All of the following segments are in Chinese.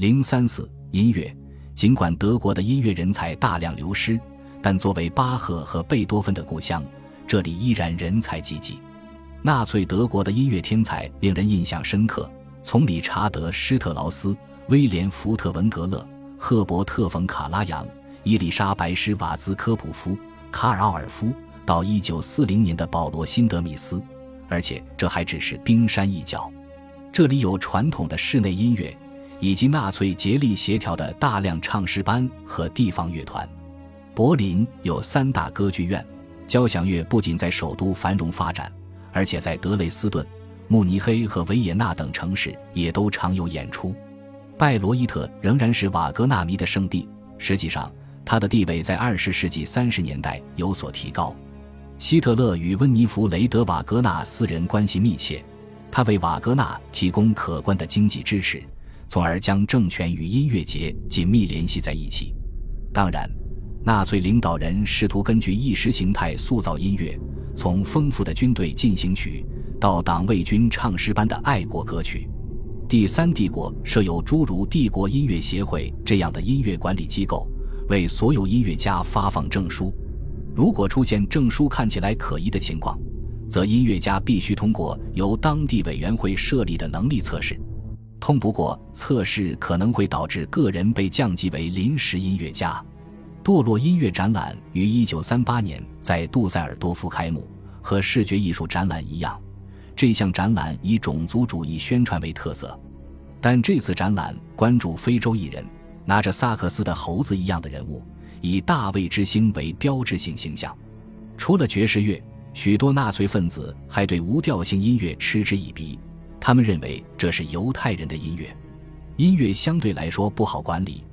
零三四音乐，尽管德国的音乐人才大量流失，但作为巴赫和贝多芬的故乡，这里依然人才济济。纳粹德国的音乐天才令人印象深刻，从理查德·施特劳斯、威廉·福特文格勒、赫伯特·冯·卡拉扬、伊丽莎白·施瓦兹科普夫、卡尔·奥尔夫，到一九四零年的保罗·辛德米斯，而且这还只是冰山一角。这里有传统的室内音乐。以及纳粹竭力协调的大量唱诗班和地方乐团。柏林有三大歌剧院，交响乐不仅在首都繁荣发展，而且在德累斯顿、慕尼黑和维也纳等城市也都常有演出。拜罗伊特仍然是瓦格纳迷的圣地，实际上他的地位在二十世纪三十年代有所提高。希特勒与温尼弗雷德·瓦格纳私人关系密切，他为瓦格纳提供可观的经济支持。从而将政权与音乐节紧密联系在一起。当然，纳粹领导人试图根据意识形态塑造音乐，从丰富的军队进行曲到党卫军唱诗班的爱国歌曲。第三帝国设有诸如帝国音乐协会这样的音乐管理机构，为所有音乐家发放证书。如果出现证书看起来可疑的情况，则音乐家必须通过由当地委员会设立的能力测试。通不过测试可能会导致个人被降级为临时音乐家。堕落音乐展览于1938年在杜塞尔多夫开幕，和视觉艺术展览一样，这项展览以种族主义宣传为特色。但这次展览关注非洲艺人，拿着萨克斯的猴子一样的人物，以大卫之星为标志性形象。除了爵士乐，许多纳粹分子还对无调性音乐嗤之以鼻。他们认为这是犹太人的音乐，音乐相对来说不好管理，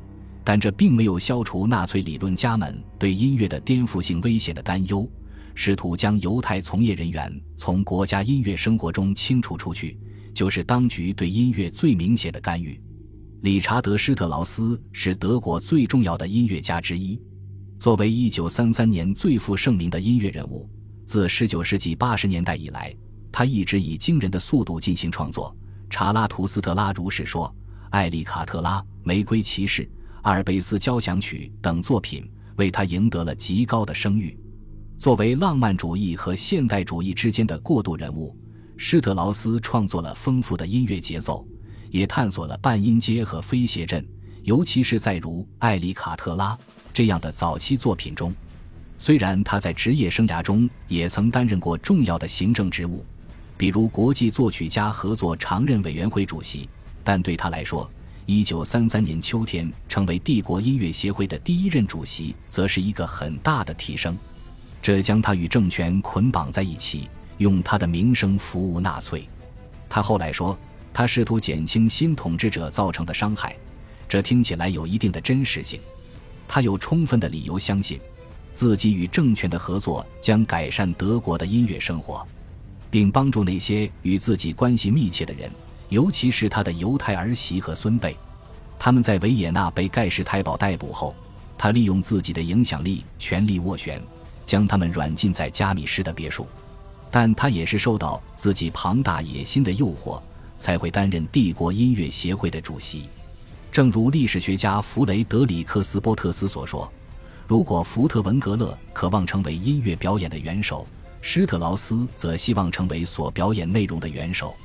但这并没有消除纳粹理论家们对音乐的颠覆性危险的担忧，试图将犹太从业人员从国家音乐生活中清除出去，就是当局对音乐最明显的干预。理查德·施特劳斯是德国最重要的音乐家之一，作为1933年最负盛名的音乐人物，自19世纪80年代以来。他一直以惊人的速度进行创作。查拉图斯特拉如是说，《艾利卡特拉》《玫瑰骑士》《阿尔卑斯交响曲》等作品为他赢得了极高的声誉。作为浪漫主义和现代主义之间的过渡人物，施特劳斯创作了丰富的音乐节奏，也探索了半音阶和非谐振，尤其是在如《艾利卡特拉》这样的早期作品中。虽然他在职业生涯中也曾担任过重要的行政职务。比如国际作曲家合作常任委员会主席，但对他来说，一九三三年秋天成为帝国音乐协会的第一任主席，则是一个很大的提升。这将他与政权捆绑在一起，用他的名声服务纳粹。他后来说，他试图减轻新统治者造成的伤害，这听起来有一定的真实性。他有充分的理由相信，自己与政权的合作将改善德国的音乐生活。并帮助那些与自己关系密切的人，尤其是他的犹太儿媳和孙辈。他们在维也纳被盖世太保逮捕后，他利用自己的影响力全力斡旋，将他们软禁在加米什的别墅。但他也是受到自己庞大野心的诱惑，才会担任帝国音乐协会的主席。正如历史学家弗雷德里克斯波特斯所说：“如果福特文格勒渴望成为音乐表演的元首。”施特劳斯则希望成为所表演内容的元首。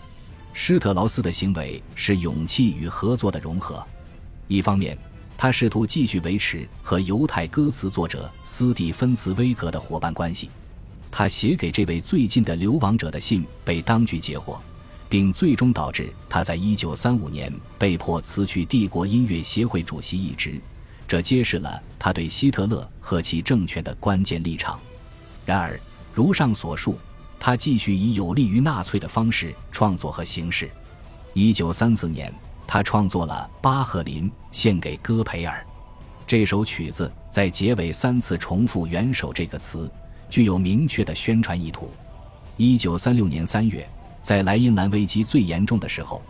施特劳斯的行为是勇气与合作的融合。一方面，他试图继续维持和犹太歌词作者斯蒂芬茨威格的伙伴关系。他写给这位最近的流亡者的信被当局截获，并最终导致他在1935年被迫辞去帝国音乐协会主席一职。这揭示了他对希特勒和其政权的关键立场。然而，如上所述，他继续以有利于纳粹的方式创作和行事。一九三四年，他创作了《巴赫林献给戈培尔》这首曲子，在结尾三次重复“元首”这个词，具有明确的宣传意图。一九三六年三月，在莱茵兰危机最严重的时候，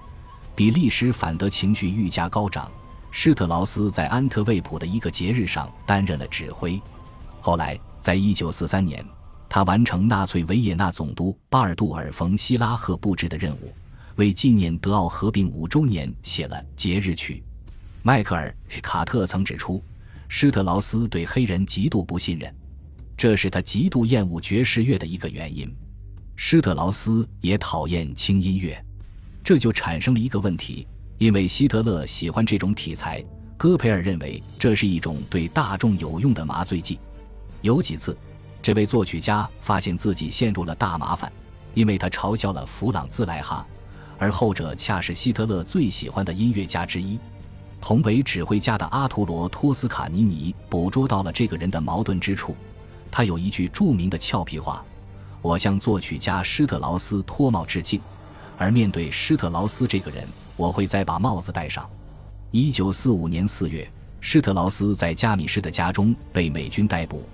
比利时反德情绪愈加高涨。施特劳斯在安特卫普的一个节日上担任了指挥。后来，在一九四三年。他完成纳粹维也纳总督巴尔杜尔·冯·希拉赫布置的任务，为纪念德奥合并五周年写了节日曲。迈克尔·卡特曾指出，施特劳斯对黑人极度不信任，这是他极度厌恶爵士乐的一个原因。施特劳斯也讨厌轻音乐，这就产生了一个问题：因为希特勒喜欢这种题材，戈培尔认为这是一种对大众有用的麻醉剂。有几次，这位作曲家发现自己陷入了大麻烦，因为他嘲笑了弗朗兹·莱哈，而后者恰是希特勒最喜欢的音乐家之一。同为指挥家的阿图罗·托斯卡尼尼捕捉到了这个人的矛盾之处。他有一句著名的俏皮话：“我向作曲家施特劳斯脱帽致敬，而面对施特劳斯这个人，我会再把帽子戴上。”一九四五年四月，施特劳斯在加米什的家中被美军逮捕。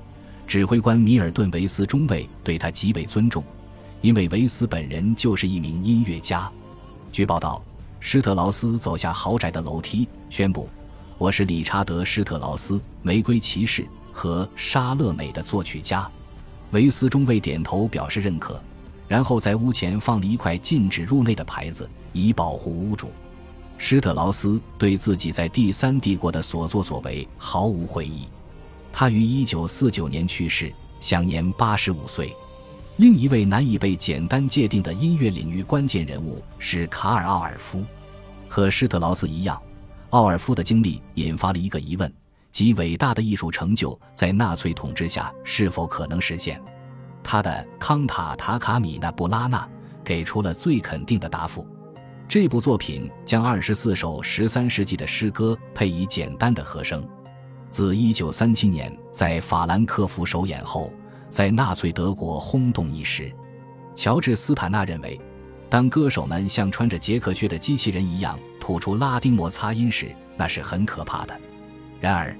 指挥官米尔顿·维斯中尉对他极为尊重，因为维斯本人就是一名音乐家。据报道。施特劳斯走下豪宅的楼梯，宣布：“我是理查德·施特劳斯，玫瑰骑士和莎乐美的作曲家。”维斯中尉点头表示认可，然后在屋前放了一块禁止入内的牌子，以保护屋主。施特劳斯对自己在第三帝国的所作所为毫无悔意。他于1949年去世，享年85岁。另一位难以被简单界定的音乐领域关键人物是卡尔·奥尔夫。和施特劳斯一样，奥尔夫的经历引发了一个疑问：即伟大的艺术成就在纳粹统治下是否可能实现？他的《康塔塔卡米纳布拉纳》给出了最肯定的答复。这部作品将二十四首十三世纪的诗歌配以简单的和声。自一九三七年在法兰克福首演后。在纳粹德国轰动一时，乔治·斯坦纳认为，当歌手们像穿着杰克靴的机器人一样吐出拉丁摩擦音时，那是很可怕的。然而，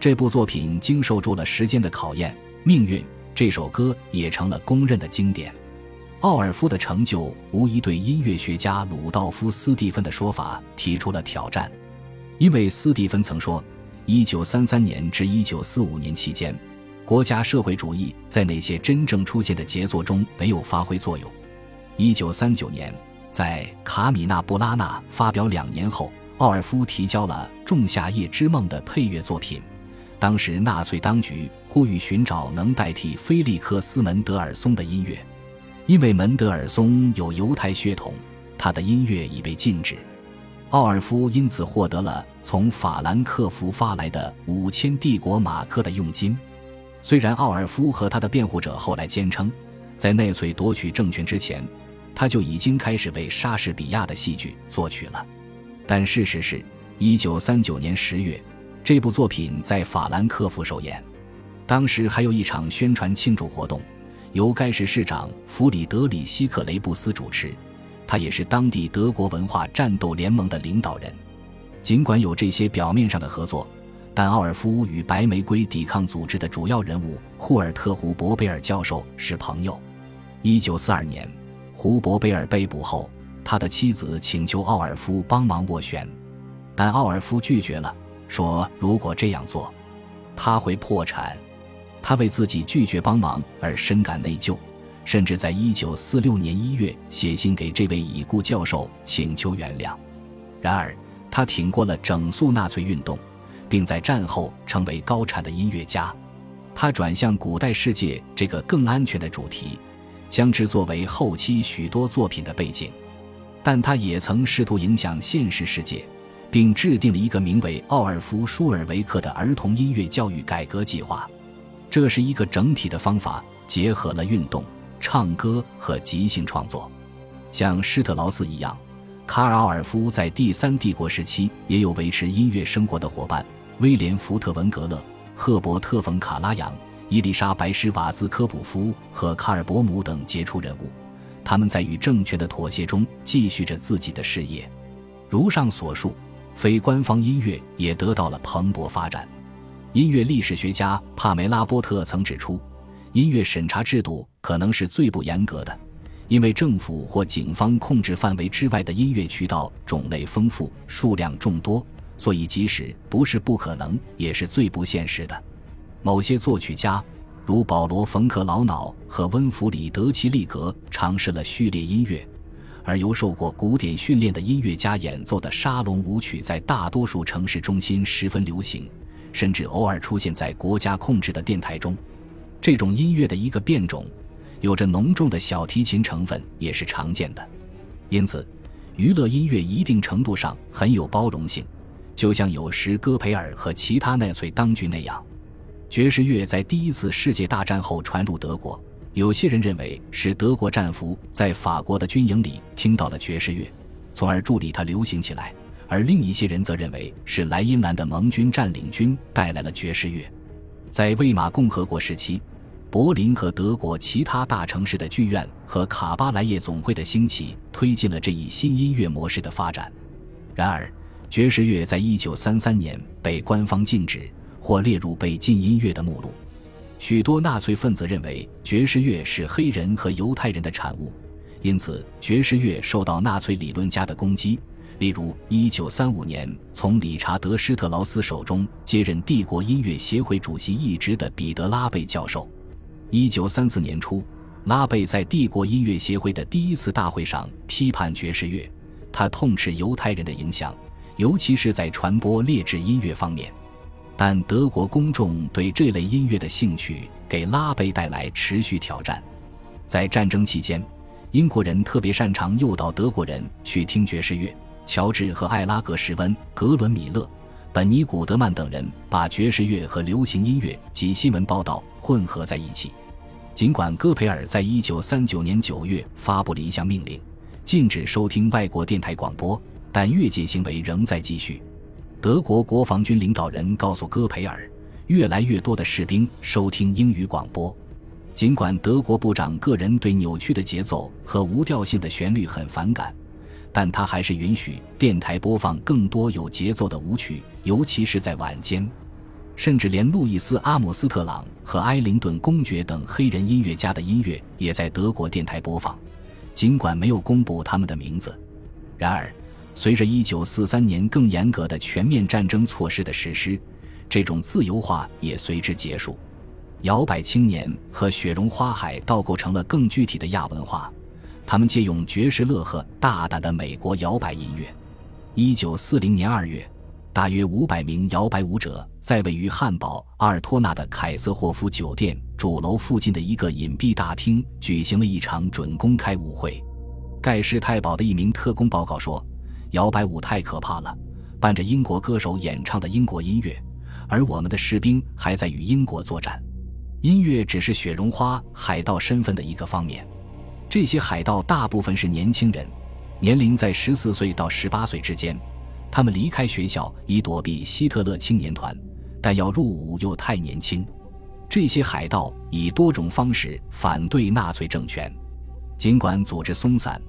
这部作品经受住了时间的考验，命运这首歌也成了公认的经典。奥尔夫的成就无疑对音乐学家鲁道夫·斯蒂芬的说法提出了挑战，因为斯蒂芬曾说，1933年至1945年期间。国家社会主义在那些真正出现的杰作中没有发挥作用。一九三九年，在《卡米纳布拉纳》发表两年后，奥尔夫提交了《仲夏夜之梦》的配乐作品。当时，纳粹当局呼吁寻找能代替菲利克斯·门德尔松的音乐，因为门德尔松有犹太血统，他的音乐已被禁止。奥尔夫因此获得了从法兰克福发来的五千帝国马克的佣金。虽然奥尔夫和他的辩护者后来坚称，在纳粹夺取政权之前，他就已经开始为莎士比亚的戏剧作曲了，但事实是，1939年10月，这部作品在法兰克福首演，当时还有一场宣传庆祝活动，由该市市长弗里德里希克雷布斯主持，他也是当地德国文化战斗联盟的领导人。尽管有这些表面上的合作。但奥尔夫与白玫瑰抵抗组织的主要人物库尔特·胡伯贝尔教授是朋友。1942年，胡伯贝尔被捕后，他的妻子请求奥尔夫帮忙斡旋，但奥尔夫拒绝了，说如果这样做，他会破产。他为自己拒绝帮忙而深感内疚，甚至在1946年1月写信给这位已故教授请求原谅。然而，他挺过了整肃纳粹运动。并在战后成为高产的音乐家，他转向古代世界这个更安全的主题，将之作为后期许多作品的背景。但他也曾试图影响现实世界，并制定了一个名为奥尔夫·舒尔维克的儿童音乐教育改革计划。这是一个整体的方法，结合了运动、唱歌和即兴创作。像施特劳斯一样，卡尔·奥尔夫在第三帝国时期也有维持音乐生活的伙伴。威廉·福特文格勒、赫伯特·冯·卡拉扬、伊丽莎白·施瓦兹科普夫和卡尔·伯姆等杰出人物，他们在与政权的妥协中继续着自己的事业。如上所述，非官方音乐也得到了蓬勃发展。音乐历史学家帕梅拉·波特曾指出，音乐审查制度可能是最不严格的，因为政府或警方控制范围之外的音乐渠道种类丰富、数量众多。所以，即使不是不可能，也是最不现实的。某些作曲家，如保罗·冯克劳瑙和温弗里德·齐利格，尝试了序列音乐，而由受过古典训练的音乐家演奏的沙龙舞曲在大多数城市中心十分流行，甚至偶尔出现在国家控制的电台中。这种音乐的一个变种，有着浓重的小提琴成分，也是常见的。因此，娱乐音乐一定程度上很有包容性，就像有时戈培尔和其他纳粹当局那样。爵士乐在第一次世界大战后传入德国。有些人认为是德国战俘在法国的军营里听到了爵士乐，从而助力它流行起来；而另一些人则认为是莱茵兰的盟军占领军带来了爵士乐。在魏玛共和国时期，柏林和德国其他大城市的剧院和卡巴莱夜总会的兴起，推进了这一新音乐模式的发展。然而，爵士乐在一九三三年被官方禁止或列入被禁音乐的目录。许多纳粹分子认为爵士乐是黑人和犹太人的产物，因此爵士乐受到纳粹理论家的攻击。例如，1935年从理查德·施特劳斯手中接任帝国音乐协会主席一职的彼得·拉贝教授，1934年初，拉贝在帝国音乐协会的第一次大会上批判爵士乐，他痛斥犹太人的影响，尤其是在传播劣质音乐方面。但德国公众对这类音乐的兴趣给拉贝带来持续挑战。在战争期间，英国人特别擅长诱导德国人去听爵士乐。乔治和艾拉格什温、格伦米勒、本尼古德曼等人把爵士乐和流行音乐及新闻报道混合在一起。尽管戈培尔在一九三九年九月发布了一项命令，禁止收听外国电台广播，但越界行为仍在继续。德国国防军领导人告诉戈培尔，越来越多的士兵收听英语广播。尽管德国部长个人对扭曲的节奏和无调性的旋律很反感，但他还是允许电台播放更多有节奏的舞曲，尤其是在晚间。甚至连路易斯·阿姆斯特朗和埃灵顿公爵等黑人音乐家的音乐也在德国电台播放，尽管没有公布他们的名字。然而。随着1943年更严格的全面战争措施的实施，这种自由化也随之结束。摇摆青年和雪绒花海倒构成了更具体的亚文化，他们借用爵士乐和大胆的美国摇摆音乐。1940年2月，大约500名摇摆舞者在位于汉堡阿尔托纳的凯瑟霍夫酒店主楼附近的一个隐蔽大厅举行了一场准公开舞会。盖世太保的一名特工报告说。摇摆舞太可怕了，伴着英国歌手演唱的英国音乐，而我们的士兵还在与英国作战。音乐只是雪绒花海盗身份的一个方面。这些海盗大部分是年轻人，年龄在十四岁到十八岁之间。他们离开学校以躲避希特勒青年团，但要入伍又太年轻。这些海盗以多种方式反对纳粹政权，尽管组织松散。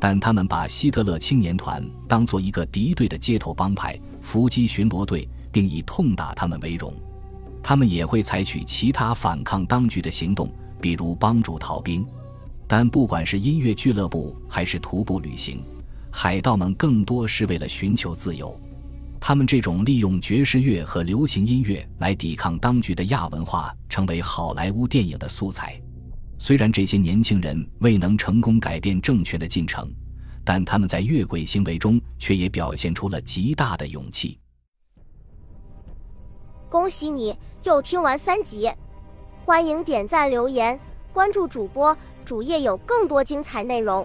但他们把希特勒青年团当做一个敌对的街头帮派、伏击巡逻队，并以痛打他们为荣。他们也会采取其他反抗当局的行动，比如帮助逃兵。但不管是音乐俱乐部还是徒步旅行，海盗们更多是为了寻求自由。他们这种利用爵士乐和流行音乐来抵抗当局的亚文化，成为好莱坞电影的素材。虽然这些年轻人未能成功改变政权的进程，但他们在越轨行为中却也表现出了极大的勇气。恭喜你又听完三集，欢迎点赞、留言、关注主播，主页有更多精彩内容。